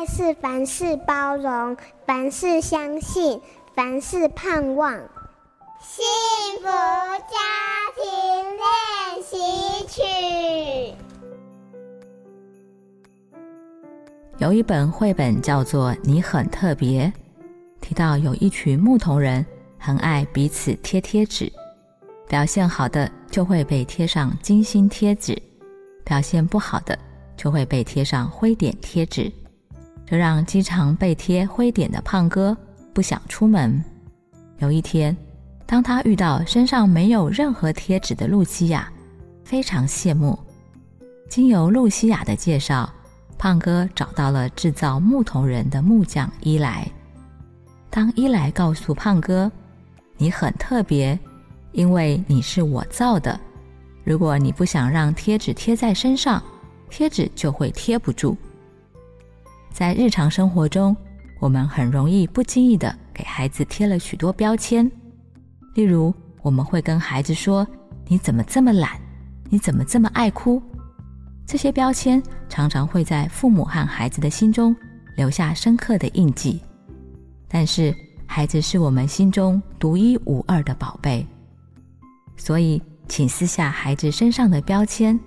爱是凡事包容，凡事相信，凡事盼望。幸福家庭练习曲。有一本绘本叫做《你很特别》，提到有一群牧童人很爱彼此贴贴纸，表现好的就会被贴上金星贴纸，表现不好的就会被贴上灰点贴纸，这让经常被贴灰点的胖哥不想出门。有一天，当他遇到身上没有任何贴纸的露西亚，非常羡慕。经由露西亚的介绍，胖哥找到了制造木头人的木匠伊莱。当伊莱告诉胖哥：“你很特别，因为你是我造的。如果你不想让贴纸贴在身上，贴纸就会贴不住。”在日常生活中，我们很容易不经意的给孩子贴了许多标签。例如，我们会跟孩子说：“你怎么这么懒？你怎么这么爱哭？”这些标签常常会在父母和孩子的心中留下深刻的印记。但是，孩子是我们心中独一无二的宝贝，所以，请撕下孩子身上的标签，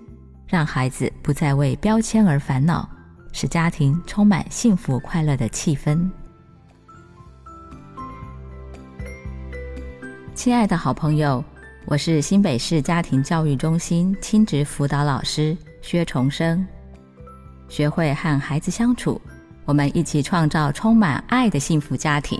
让孩子不再为标签而烦恼，使家庭充满幸福快乐的气氛。亲爱的好朋友，我是新北市家庭教育中心亲职辅导老师薛重生。学会和孩子相处，我们一起创造充满爱的幸福家庭。